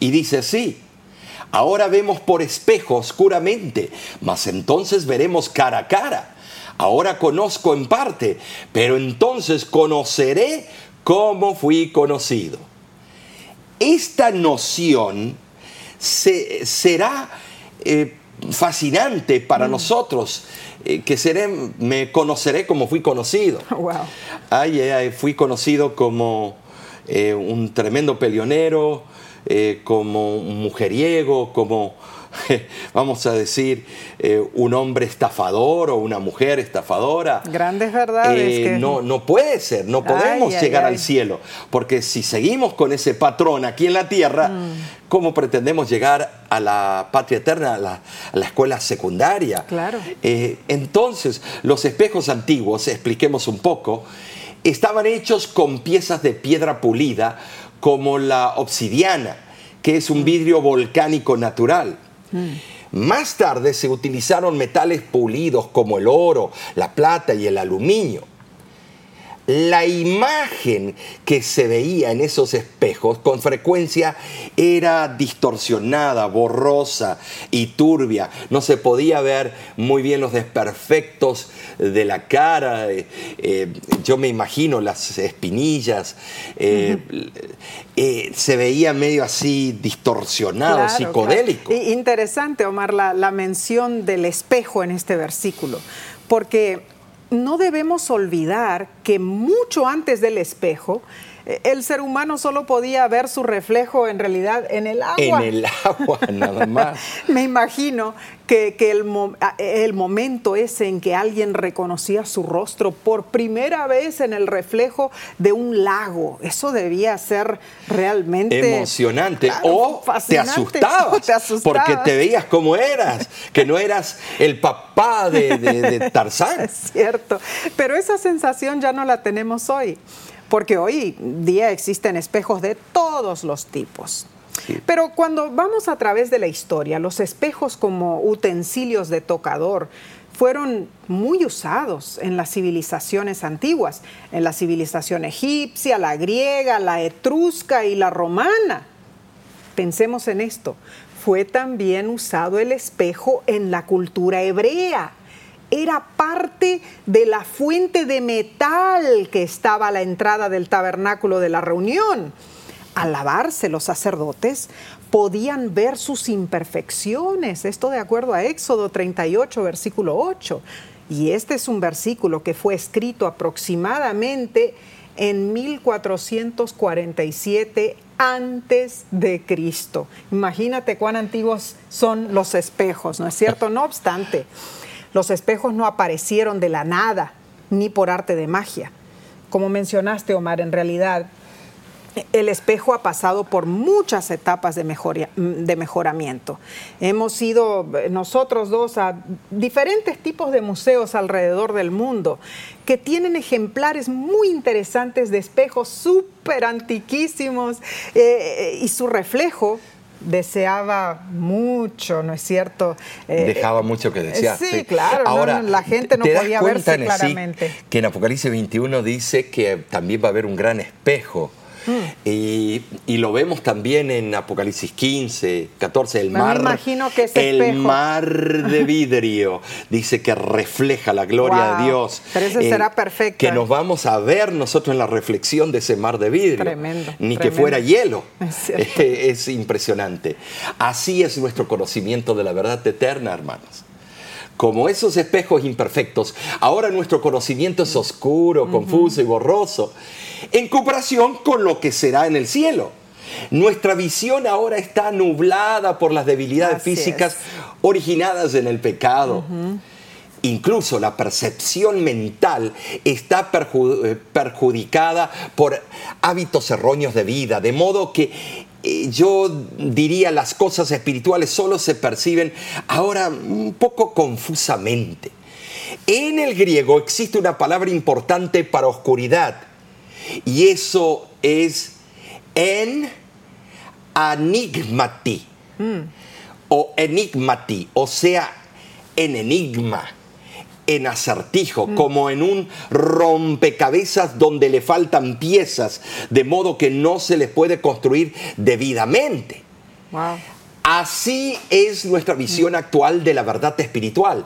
[SPEAKER 2] Y dice así. Ahora vemos por espejo oscuramente, mas entonces veremos cara a cara. Ahora conozco en parte, pero entonces conoceré cómo fui conocido esta noción será eh, fascinante para mm. nosotros, eh, que seré, me conoceré como fui conocido. (laughs)
[SPEAKER 1] Wow.
[SPEAKER 2] Ay, fui conocido como eh, un tremendo peleonero, como un mujeriego, como vamos a decir, eh, un hombre estafador o una mujer estafadora.
[SPEAKER 1] Grandes verdades.
[SPEAKER 2] Eh, no, no puede ser, no podemos llegar al cielo, porque si seguimos con ese patrón aquí en la tierra, mm. ¿cómo pretendemos llegar a la patria eterna, a la, escuela secundaria?
[SPEAKER 1] Claro.
[SPEAKER 2] Eh, entonces, los espejos antiguos, expliquemos un poco, estaban hechos con piezas de piedra pulida como la obsidiana, que es un mm. vidrio volcánico natural. Más tarde se utilizaron metales pulidos como el oro, la plata y el aluminio la imagen que se veía en esos espejos con frecuencia era distorsionada, borrosa y turbia. No se podía ver muy bien los desperfectos de la cara. Eh, eh, yo me imagino las espinillas. Eh, se veía medio así distorsionado, psicodélico.
[SPEAKER 1] Interesante, Omar, la, la mención del espejo en este versículo. Porque no debemos olvidar que mucho antes del espejo, el ser humano solo podía ver su reflejo en realidad en el agua.
[SPEAKER 2] En el agua, nada (laughs) más.
[SPEAKER 1] Me imagino que, el, momento ese en que alguien reconocía su rostro por primera vez en el reflejo de un lago, eso debía ser realmente
[SPEAKER 2] emocionante (laughs) o te asustabas, porque te veías como eras, que no eras el papá de, de Tarzán. (laughs)
[SPEAKER 1] Es cierto, pero esa sensación ya no la tenemos hoy, porque hoy día existen espejos de todos los tipos. Pero cuando vamos a través de la historia, los espejos como utensilios de tocador fueron muy usados en las civilizaciones antiguas, en la civilización egipcia, la griega, la etrusca y la romana. Pensemos en esto, fue también usado el espejo en la cultura hebrea. Era parte de la fuente de metal que estaba a la entrada del tabernáculo de la reunión al lavarse los sacerdotes, podían ver sus imperfecciones. Esto de acuerdo a Éxodo 38, versículo 8. Y este es un versículo que fue escrito aproximadamente en 1447 antes de Cristo. Imagínate cuán antiguos son los espejos, ¿no es cierto? No obstante, los espejos no aparecieron de la nada ni por arte de magia. Como mencionaste, Omar, en realidad el espejo ha pasado por muchas etapas de, de, mejoramiento. Hemos ido eh, nosotros dos a diferentes tipos de museos alrededor del mundo que tienen ejemplares muy interesantes de espejos súper antiquísimos eh, eh, y su reflejo deseaba mucho, ¿no es cierto?
[SPEAKER 2] Dejaba mucho que desear.
[SPEAKER 1] Sí, claro, Ahora, la gente no podía verse claramente.
[SPEAKER 2] que en Apocalipsis 21 dice que también va a haber un gran espejo Mm. Y, lo vemos también en Apocalipsis 15, 14, el mar.
[SPEAKER 1] Me imagino que
[SPEAKER 2] El mar de (laughs) vidrio dice que refleja la gloria de Dios.
[SPEAKER 1] Pero ese será perfecto.
[SPEAKER 2] Que nos vamos a ver nosotros en la reflexión de ese mar de vidrio.
[SPEAKER 1] Tremendo.
[SPEAKER 2] Ni que fuera hielo. (laughs)
[SPEAKER 1] Es, (laughs)
[SPEAKER 2] es impresionante. Así es nuestro conocimiento de la verdad eterna, hermanos como esos espejos imperfectos, ahora nuestro conocimiento es oscuro, confuso y borroso, en comparación con lo que será en el cielo. Nuestra visión ahora está nublada por las debilidades físicas originadas en el pecado. Incluso la percepción mental está eh, perjudicada por hábitos erróneos de vida, de modo que yo diría las cosas espirituales solo se perciben ahora un poco confusamente. En el griego existe una palabra importante para oscuridad y eso es en anigmati mm. o enigmati, o sea, en enigma en acertijo, mm. como en un rompecabezas donde le faltan piezas, de modo que no se les puede construir debidamente. Así es nuestra visión mm. actual de la verdad espiritual.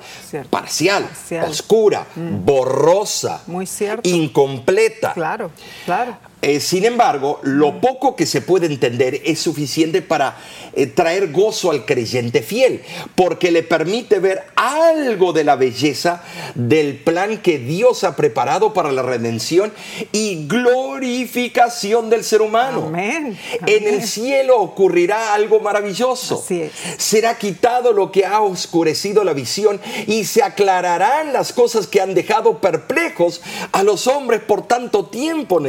[SPEAKER 2] Parcial, oscura, mm. borrosa,
[SPEAKER 1] Muy
[SPEAKER 2] incompleta.
[SPEAKER 1] Claro, claro.
[SPEAKER 2] Eh, sin embargo, lo poco que se puede entender es suficiente para eh, traer gozo al creyente fiel, porque le permite ver algo de la belleza del plan que Dios ha preparado para la redención y glorificación del ser humano.
[SPEAKER 1] En
[SPEAKER 2] el cielo ocurrirá algo maravilloso. Será quitado lo que ha oscurecido la visión y se aclararán las cosas que han dejado perplejos a los hombres por tanto tiempo,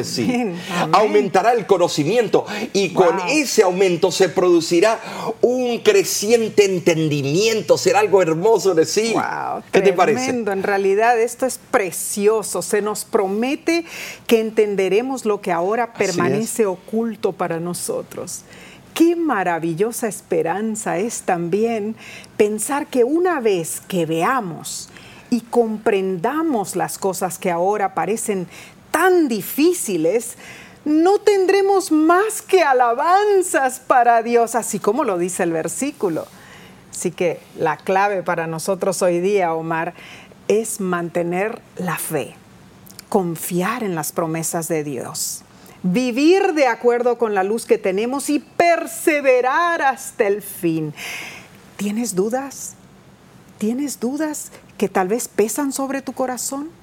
[SPEAKER 2] Aumentará el conocimiento y con ese aumento se producirá un creciente entendimiento, será algo hermoso de sí. ¿Qué te parece?
[SPEAKER 1] En realidad esto es precioso, se nos promete que entenderemos lo que ahora permanece oculto para nosotros. Qué maravillosa esperanza es también pensar que una vez que veamos y comprendamos las cosas que ahora parecen tan difíciles, no tendremos más que alabanzas para Dios, así como lo dice el versículo. Así que la clave para nosotros hoy día, Omar, es mantener la fe, confiar en las promesas de Dios, vivir de acuerdo con la luz que tenemos y perseverar hasta el fin. ¿Tienes dudas? ¿Tienes dudas que tal vez pesan sobre tu corazón?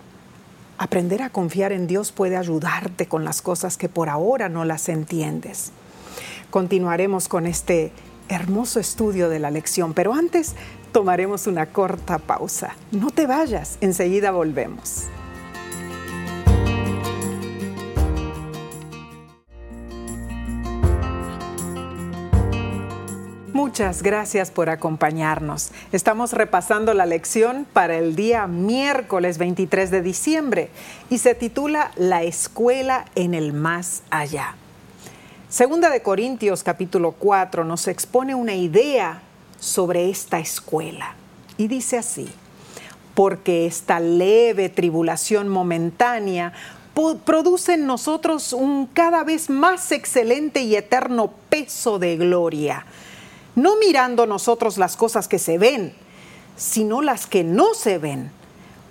[SPEAKER 1] Aprender a confiar en Dios puede ayudarte con las cosas que por ahora no las entiendes. Continuaremos con este hermoso estudio de la lección, pero antes tomaremos una corta pausa. No te vayas, enseguida volvemos. Muchas gracias por acompañarnos. Estamos repasando la lección para el día miércoles 23 de diciembre y se titula La escuela en el más allá. Segunda de Corintios capítulo 4 nos expone una idea sobre esta escuela y dice así, porque esta leve tribulación momentánea produce en nosotros un cada vez más excelente y eterno peso de gloria no mirando nosotros las cosas que se ven, sino las que no se ven.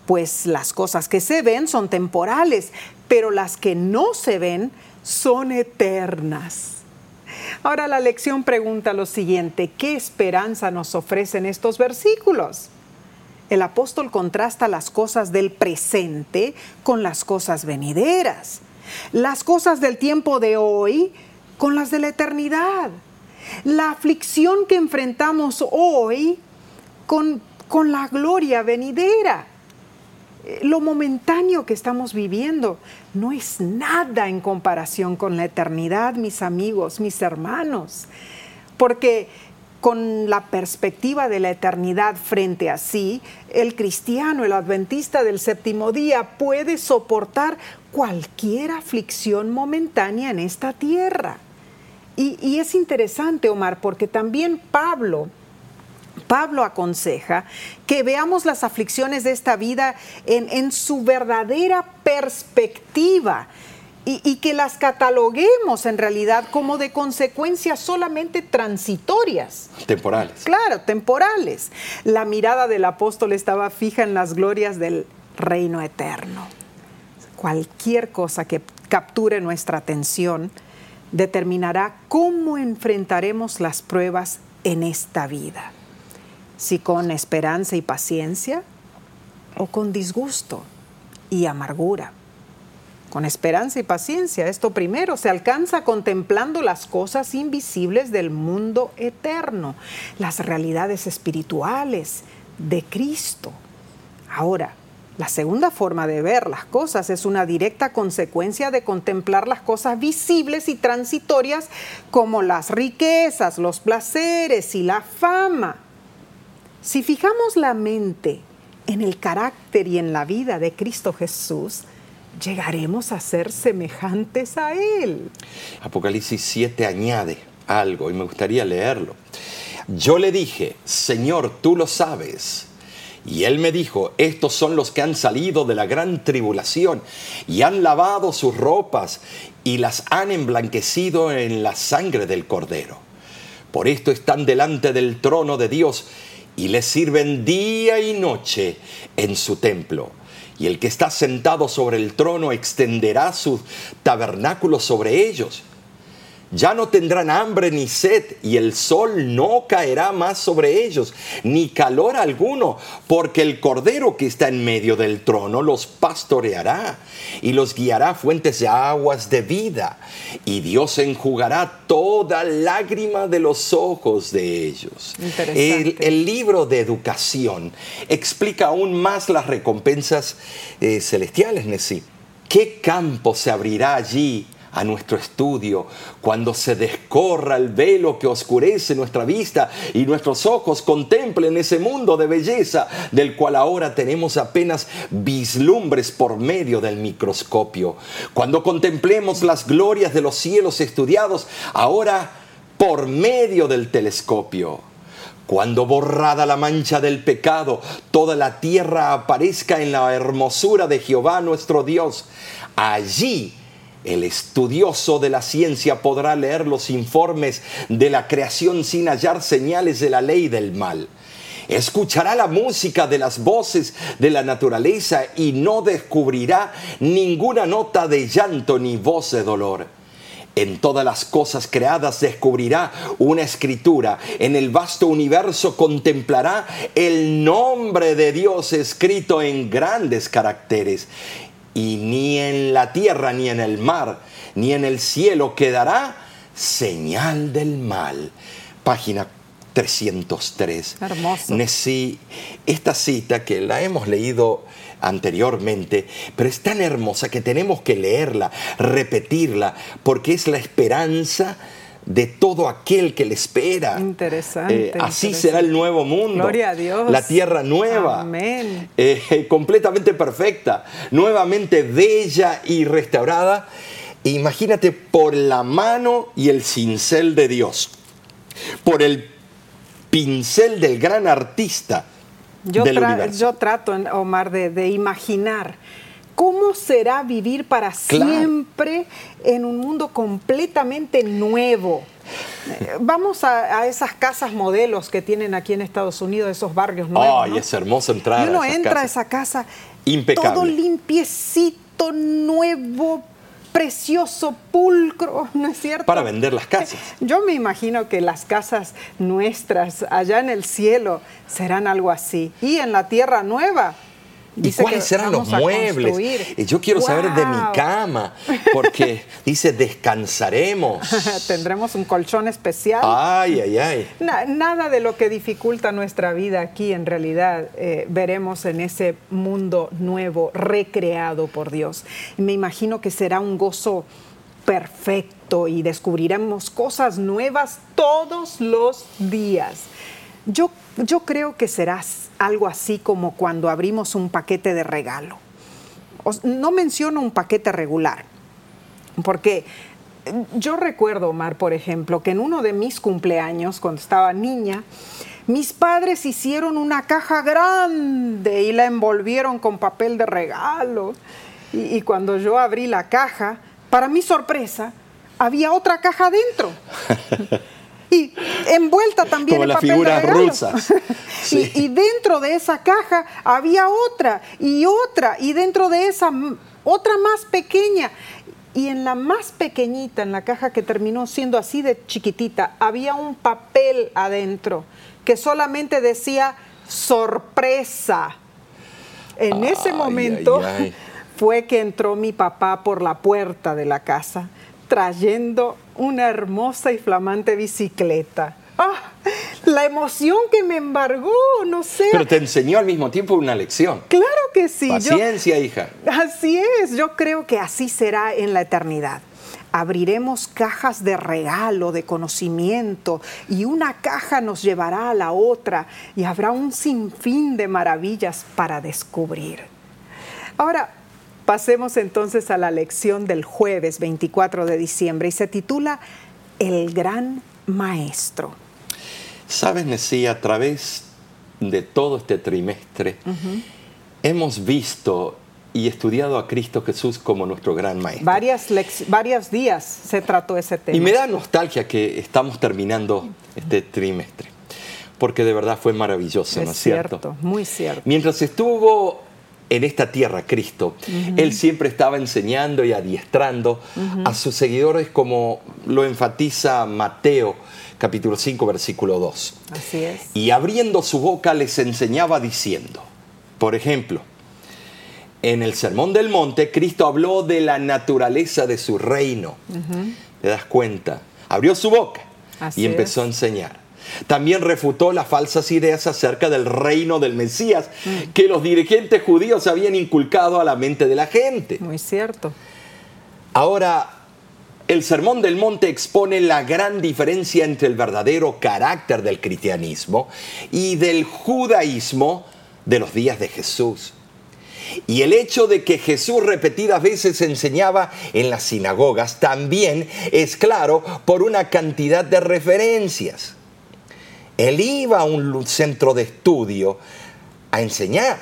[SPEAKER 1] Pues las cosas que se ven son temporales, pero las que no se ven son eternas. Ahora la lección pregunta lo siguiente, ¿qué esperanza nos ofrecen estos versículos? El apóstol contrasta las cosas del presente con las cosas venideras, las cosas del tiempo de hoy con las de la eternidad la aflicción que enfrentamos hoy con, con la gloria venidera. Eh, lo momentáneo que estamos viviendo no es nada en comparación con la eternidad, mis amigos, mis hermanos, porque con la perspectiva de la eternidad frente a sí, el cristiano, el adventista del séptimo día puede soportar cualquier aflicción momentánea en esta tierra. Y, es interesante, Omar, porque también Pablo, Pablo aconseja que veamos las aflicciones de esta vida en, su verdadera perspectiva y, que las cataloguemos en realidad como de consecuencias solamente transitorias.
[SPEAKER 2] Temporales.
[SPEAKER 1] Claro, temporales. La mirada del apóstol estaba fija en las glorias del reino eterno. Cualquier cosa que capture nuestra atención determinará cómo enfrentaremos las pruebas en esta vida. Si con esperanza y paciencia o con disgusto y amargura con esperanza y paciencia. Esto primero se alcanza contemplando las cosas invisibles del mundo eterno, las realidades espirituales de Cristo. Ahora, la segunda forma de ver las cosas es una directa consecuencia de contemplar las cosas visibles y transitorias como las riquezas, los placeres y la fama. Si fijamos la mente en el carácter y en la vida de Cristo Jesús, llegaremos a ser semejantes a Él.
[SPEAKER 2] Apocalipsis 7 añade algo y me gustaría leerlo. Yo le dije, Señor, tú lo sabes. Y él me dijo, estos son los que han salido de la gran tribulación y han lavado sus ropas y las han emblanquecido en la sangre del cordero. Por esto están delante del trono de Dios y le sirven día y noche en su templo y el que está sentado sobre el trono extenderá su tabernáculo sobre ellos ya no tendrán hambre ni sed, y el sol no caerá más sobre ellos, ni calor alguno, porque el Cordero que está en medio del trono los pastoreará y los guiará a fuentes de aguas de vida, y Dios enjugará toda lágrima de los ojos de ellos. El, libro de educación explica aún más las recompensas eh, celestiales, Nesí. ¿Qué campo se abrirá allí? A nuestro estudio, cuando se descorra el velo que oscurece nuestra vista y nuestros ojos contemplen ese mundo de belleza del cual ahora tenemos apenas vislumbres por medio del microscopio. Cuando contemplemos las glorias de los cielos estudiados ahora por medio del telescopio. Cuando borrada la mancha del pecado, toda la tierra aparezca en la hermosura de Jehová nuestro Dios, allí el estudioso de la ciencia podrá leer los informes de la creación sin hallar señales de la ley del mal. Escuchará la música de las voces de la naturaleza y no descubrirá ninguna nota de llanto ni voz de dolor. En todas las cosas creadas descubrirá una escritura. En el vasto universo contemplará el nombre de Dios escrito en grandes caracteres y ni en la tierra, ni en el mar, ni en el cielo quedará señal del mal. Página 303.
[SPEAKER 1] Hermoso.
[SPEAKER 2] esta cita que la hemos leído anteriormente, pero es tan hermosa que tenemos que leerla, repetirla, porque es la esperanza de todo aquel que le espera.
[SPEAKER 1] Interesante.
[SPEAKER 2] Eh, así será el nuevo mundo.
[SPEAKER 1] Gloria a Dios.
[SPEAKER 2] La tierra nueva.
[SPEAKER 1] Amén.
[SPEAKER 2] Eh, completamente perfecta, nuevamente bella y restaurada. Imagínate por la mano y el cincel de Dios, por el pincel del gran artista.
[SPEAKER 1] Yo,
[SPEAKER 2] del universo.
[SPEAKER 1] yo trato, Omar, de, de imaginar ¿Cómo será vivir para siempre en un mundo completamente nuevo? Eh, vamos a, esas casas modelos que tienen aquí en Estados Unidos, esos barrios nuevos.
[SPEAKER 2] Ay, es hermoso entrar.
[SPEAKER 1] Y uno entra a esa casa,
[SPEAKER 2] impecable,
[SPEAKER 1] todo limpiecito, nuevo, precioso, pulcro, (laughs) ¿no es cierto?
[SPEAKER 2] Para vender las casas. (laughs)
[SPEAKER 1] Yo me imagino que las casas nuestras allá en el cielo serán algo así. Y en la tierra nueva
[SPEAKER 2] ¿Y cuáles serán los muebles? Yo quiero saber de mi cama, porque (laughs) dice descansaremos. (laughs)
[SPEAKER 1] Tendremos un colchón especial.
[SPEAKER 2] Ay, ay, ay.
[SPEAKER 1] nada de lo que dificulta nuestra vida aquí, en realidad, eh, veremos en ese mundo nuevo, recreado por Dios. Me imagino que será un gozo perfecto y descubriremos cosas nuevas todos los días. Yo, yo creo que serás algo así como cuando abrimos un paquete de regalo. No menciono un paquete regular, porque yo recuerdo, Omar, por ejemplo, que en uno de mis cumpleaños, cuando estaba niña, mis padres hicieron una caja grande y la envolvieron con papel de regalo. Y, cuando yo abrí la caja, para mi sorpresa, había otra caja dentro. (laughs) y envuelta también
[SPEAKER 2] Como
[SPEAKER 1] en
[SPEAKER 2] las
[SPEAKER 1] papel
[SPEAKER 2] figuras
[SPEAKER 1] de regalo.
[SPEAKER 2] rusas. (laughs) Sí.
[SPEAKER 1] y, y dentro de esa caja había otra y otra y dentro de esa otra más pequeña. Y en la más pequeñita, en la caja que terminó siendo así de chiquitita, había un papel adentro que solamente decía sorpresa. En ese momento
[SPEAKER 2] ay, ay.
[SPEAKER 1] fue que entró mi papá por la puerta de la casa trayendo una hermosa y flamante bicicleta. ¡Ah! La emoción que me embargó, no sé.
[SPEAKER 2] Pero te enseñó al mismo tiempo una lección.
[SPEAKER 1] claro que sí. yo-
[SPEAKER 2] Paciencia, hija.
[SPEAKER 1] así es, yo creo que así será en la eternidad. Abriremos cajas de regalo, de conocimiento, y una caja nos llevará a la otra, y habrá un sinfín de maravillas para descubrir. Ahora, pasemos entonces a la lección del jueves 24 de diciembre, y se titula El Gran Maestro.
[SPEAKER 2] Sabes, Nesí, a través de todo este trimestre hemos visto y estudiado a Cristo Jesús como nuestro gran maestro.
[SPEAKER 1] Varias varios días se trató ese tema.
[SPEAKER 2] Y me da nostalgia que estamos terminando este trimestre, porque de verdad fue maravilloso, ¿no
[SPEAKER 1] es
[SPEAKER 2] es cierto?
[SPEAKER 1] cierto, muy cierto.
[SPEAKER 2] Mientras estuvo en esta tierra Cristo, Él siempre estaba enseñando y adiestrando a sus seguidores como lo enfatiza Mateo capítulo 5 versículo 2.
[SPEAKER 1] Así es.
[SPEAKER 2] Y abriendo su boca les enseñaba diciendo, por ejemplo, en el Sermón del Monte, Cristo habló de la naturaleza de su reino. ¿Te das cuenta? Abrió su boca
[SPEAKER 1] Así
[SPEAKER 2] y empezó a enseñar. También refutó las falsas ideas acerca del reino del Mesías
[SPEAKER 1] Mm.
[SPEAKER 2] que los dirigentes judíos habían inculcado a la mente de la gente.
[SPEAKER 1] Muy cierto.
[SPEAKER 2] Ahora, el Sermón del Monte expone la gran diferencia entre el verdadero carácter del cristianismo y del judaísmo de los días de Jesús. Y el hecho de que Jesús repetidas veces enseñaba en las sinagogas también es claro por una cantidad de referencias. Él iba a un centro de estudio a enseñar.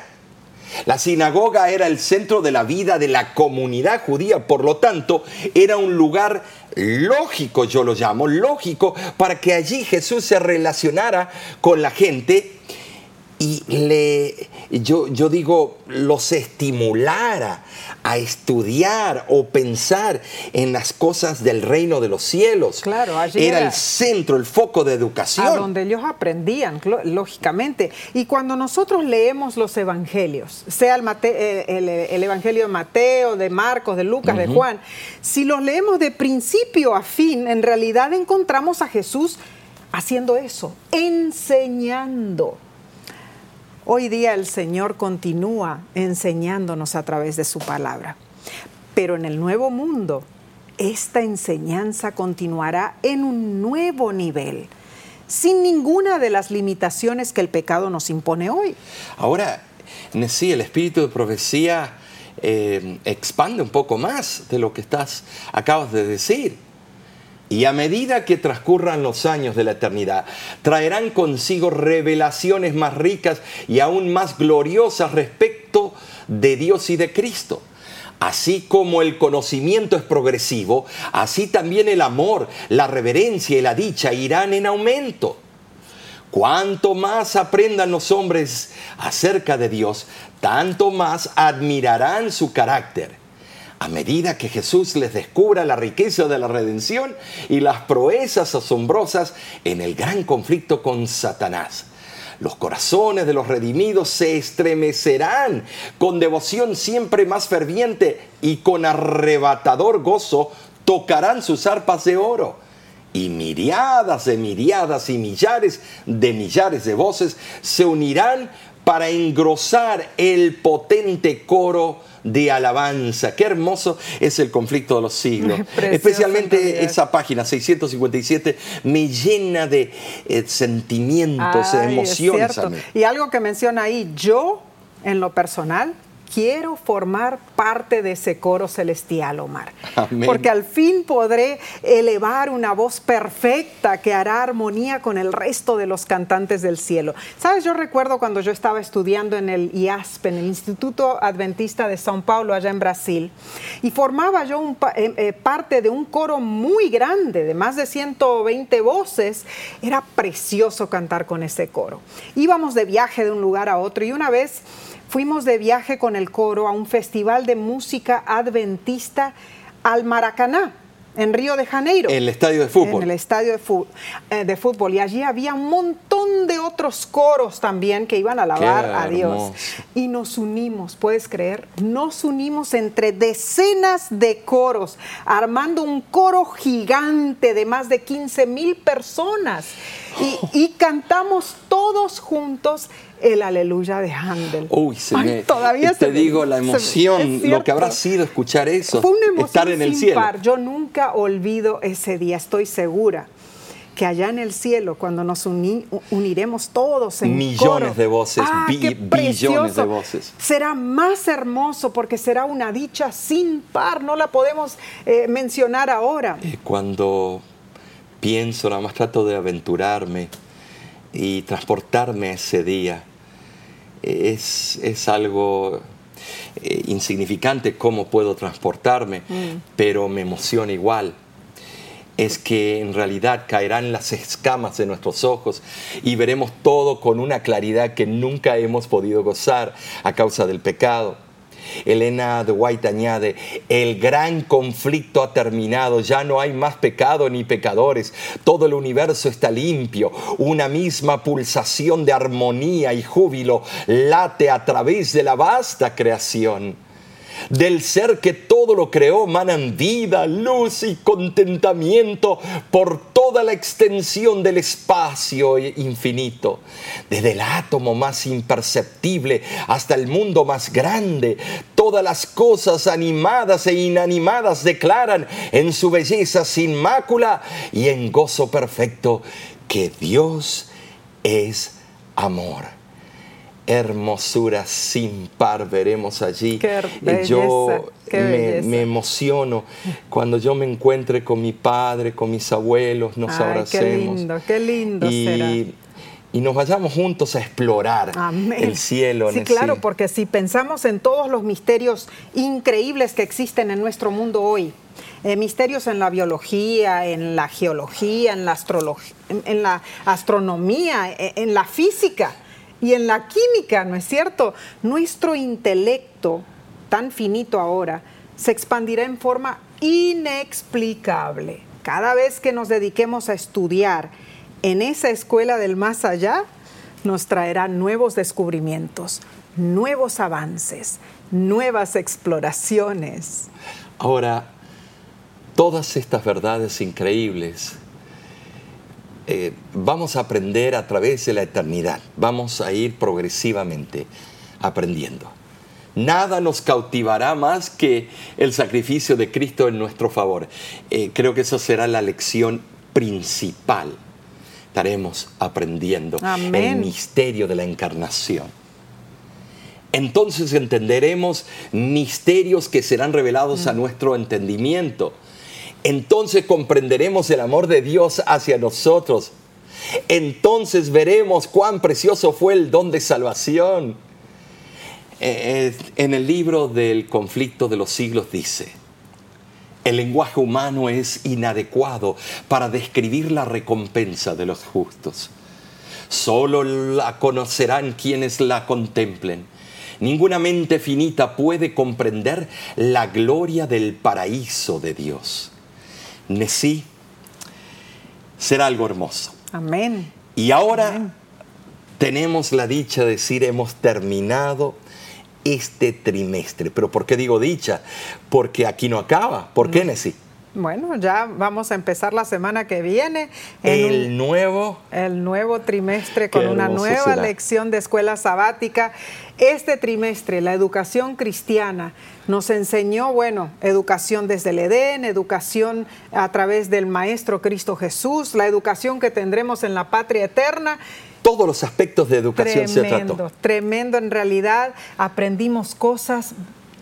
[SPEAKER 2] La sinagoga era el centro de la vida de la comunidad judía, por lo tanto, era un lugar lógico, yo lo llamo, lógico, para que allí Jesús se relacionara con la gente y le, yo, yo digo, los estimulara a estudiar o pensar en las cosas del reino de los cielos.
[SPEAKER 1] Claro, allí
[SPEAKER 2] era
[SPEAKER 1] era-
[SPEAKER 2] el centro, el foco de educación.
[SPEAKER 1] A donde ellos aprendían, lógicamente. Y cuando nosotros leemos los evangelios, sea el, Mate- el- el- el evangelio de Mateo, de Marcos, de Lucas, de Juan, si los leemos de principio a fin, en realidad encontramos a Jesús haciendo eso, enseñando. Hoy día el Señor continúa enseñándonos a través de su palabra. Pero en el nuevo mundo, esta enseñanza continuará en un nuevo nivel, sin ninguna de las limitaciones que el pecado nos impone hoy.
[SPEAKER 2] Ahora, sí, el espíritu de profecía eh, expande un poco más de lo que estás, acabas de decir. Y a medida que transcurran los años de la eternidad, traerán consigo revelaciones más ricas y aún más gloriosas respecto de Dios y de Cristo. Así como el conocimiento es progresivo, así también el amor, la reverencia y la dicha irán en aumento. Cuanto más aprendan los hombres acerca de Dios, tanto más admirarán su carácter. A medida que Jesús les descubra la riqueza de la redención y las proezas asombrosas en el gran conflicto con Satanás. Los corazones de los redimidos se estremecerán con devoción siempre más ferviente y con arrebatador gozo tocarán sus arpas de oro y miriadas de miriadas y millares de millares de voces se unirán para engrosar el potente coro de alabanza. Qué hermoso es el conflicto de los (laughs) siglos.
[SPEAKER 1] Precioso,
[SPEAKER 2] Especialmente esa página 657 me llena de eh, sentimientos,
[SPEAKER 1] Ay, es
[SPEAKER 2] emociones. a
[SPEAKER 1] cierto.
[SPEAKER 2] mí.
[SPEAKER 1] Y algo que menciona ahí, yo, en lo personal, quiero formar parte de ese coro celestial, Omar. Porque al fin podré elevar una voz perfecta que hará armonía con el resto de los cantantes del cielo. Sabes, yo recuerdo cuando yo estaba estudiando en el IASP, en el Instituto Adventista de São Paulo, allá en Brasil, y formaba yo eh, eh, parte de un coro muy grande, de más de 120 voces. Era precioso cantar con ese coro. Íbamos de viaje de un lugar a otro y una vez Fuimos de viaje con el coro a un festival de música adventista al Maracaná, en Río de Janeiro.
[SPEAKER 2] En el estadio de fútbol.
[SPEAKER 1] En el estadio de, eh, de, fútbol. Y allí había un montón de otros coros también que iban a alabar a Dios. Y nos unimos, ¿puedes creer? Nos unimos entre decenas de coros, armando un coro gigante de más de 15 mil personas. y cantamos todos juntos el aleluya de Handel.
[SPEAKER 2] Uy, se me, todavía te digo la emoción, lo que habrá sido escuchar eso,
[SPEAKER 1] Fue una emoción estar en el cielo. Yo nunca olvido ese día, estoy segura que allá en el cielo, cuando nos uniremos todos en
[SPEAKER 2] millones de voces, ah, billones de voces,
[SPEAKER 1] será más hermoso porque será una dicha sin par, no la podemos eh, mencionar ahora.
[SPEAKER 2] cuando pienso, nada más trato de aventurarme y transportarme ese día. Es, es algo eh, insignificante cómo puedo transportarme, mm. pero me emociona igual. Es que en realidad caerán las escamas de nuestros ojos y veremos todo con una claridad que nunca hemos podido gozar a causa del pecado. Elena de añade, el gran conflicto ha terminado, ya no hay más pecado ni pecadores, todo el universo está limpio, una misma pulsación de armonía y júbilo late a través de la vasta creación. Del ser que todo lo creó manan vida, luz y contentamiento por toda la extensión del espacio infinito. Desde el átomo más imperceptible hasta el mundo más grande, todas las cosas animadas e inanimadas declaran en su belleza sin mácula y en gozo perfecto que Dios es amor hermosura sin par veremos allí.
[SPEAKER 1] Qué yo
[SPEAKER 2] me, emociono cuando yo me encuentre con mi padre, con mis abuelos, nos abracemos.
[SPEAKER 1] Qué lindo, qué lindo
[SPEAKER 2] y, Y nos vayamos juntos a explorar el cielo.
[SPEAKER 1] Sí, claro, porque si pensamos en todos los misterios increíbles que existen en nuestro mundo hoy, eh, misterios en la biología, en la geología, en la, astrología, en la astronomía, e, en la física, y en la química, ¿no es cierto? Nuestro intelecto, tan finito ahora, se expandirá en forma inexplicable. Cada vez que nos dediquemos a estudiar en esa escuela del más allá, nos traerá nuevos descubrimientos, nuevos avances, nuevas exploraciones.
[SPEAKER 2] Ahora, todas estas verdades increíbles eh, vamos a aprender a través de la eternidad, vamos a ir progresivamente aprendiendo. Nada nos cautivará más que el sacrificio de Cristo en nuestro favor. Eh, creo que esa será la lección principal. Estaremos aprendiendo el misterio de la encarnación. Entonces entenderemos misterios que serán revelados a mm. nuestro entendimiento entonces comprenderemos el amor de Dios hacia nosotros. Entonces veremos cuán precioso fue el don de salvación. Eh, eh, en el libro del conflicto de los siglos dice, el lenguaje humano es inadecuado para describir la recompensa de los justos. Solo la conocerán quienes la contemplen. Ninguna mente finita puede comprender la gloria del paraíso de Dios. Nesí, será algo hermoso.
[SPEAKER 1] Amén.
[SPEAKER 2] Y ahora tenemos la dicha de decir, hemos terminado este trimestre. Pero ¿por qué digo dicha? Porque aquí no acaba. ¿Por qué, Nesí?
[SPEAKER 1] Bueno, ya vamos a empezar la semana que viene.
[SPEAKER 2] el nuevo.
[SPEAKER 1] El nuevo trimestre con una nueva lección de escuela sabática. Este trimestre, la educación cristiana nos enseñó, bueno, educación desde el Edén, educación a través del Maestro Cristo Jesús, la educación que tendremos en la patria eterna
[SPEAKER 2] todos los aspectos de educación
[SPEAKER 1] se
[SPEAKER 2] trató.
[SPEAKER 1] Tremendo, en realidad aprendimos cosas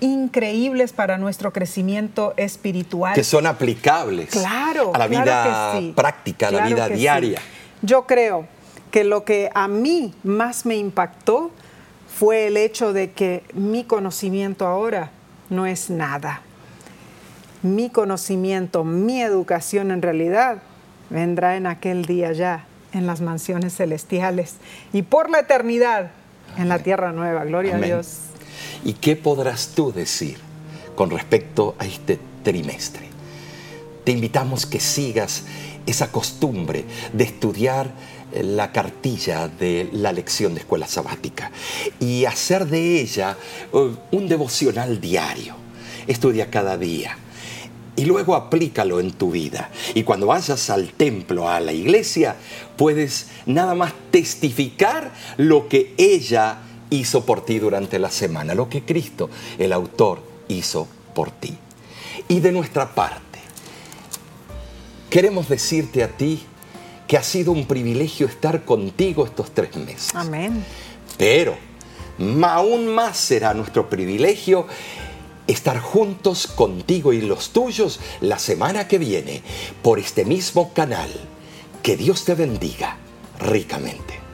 [SPEAKER 1] increíbles para nuestro crecimiento espiritual.
[SPEAKER 2] Que son aplicables
[SPEAKER 1] claro,
[SPEAKER 2] a la vida práctica, a la vida diaria.
[SPEAKER 1] Yo creo que lo que a mí más me impactó fue el hecho de que mi conocimiento ahora no es nada. Mi conocimiento, mi educación en realidad vendrá en aquel día ya, en las mansiones celestiales y por la eternidad en la tierra nueva. Gloria a Dios.
[SPEAKER 2] ¿Y qué podrás tú decir con respecto a este trimestre? Te invitamos que sigas esa costumbre de estudiar la cartilla de la lección de escuela sabática y hacer de ella uh, un devocional diario. Estudia cada día y luego aplícalo en tu vida. Y cuando vayas al templo, a la iglesia, puedes nada más testificar lo que ella hizo por ti durante la semana, lo que Cristo, el autor, hizo por ti. Y de nuestra parte, queremos decirte a ti que ha sido un privilegio estar contigo estos tres meses.
[SPEAKER 1] Amén.
[SPEAKER 2] Pero aún más será nuestro privilegio estar juntos contigo y los tuyos la semana que viene por este mismo canal. Que Dios te bendiga ricamente.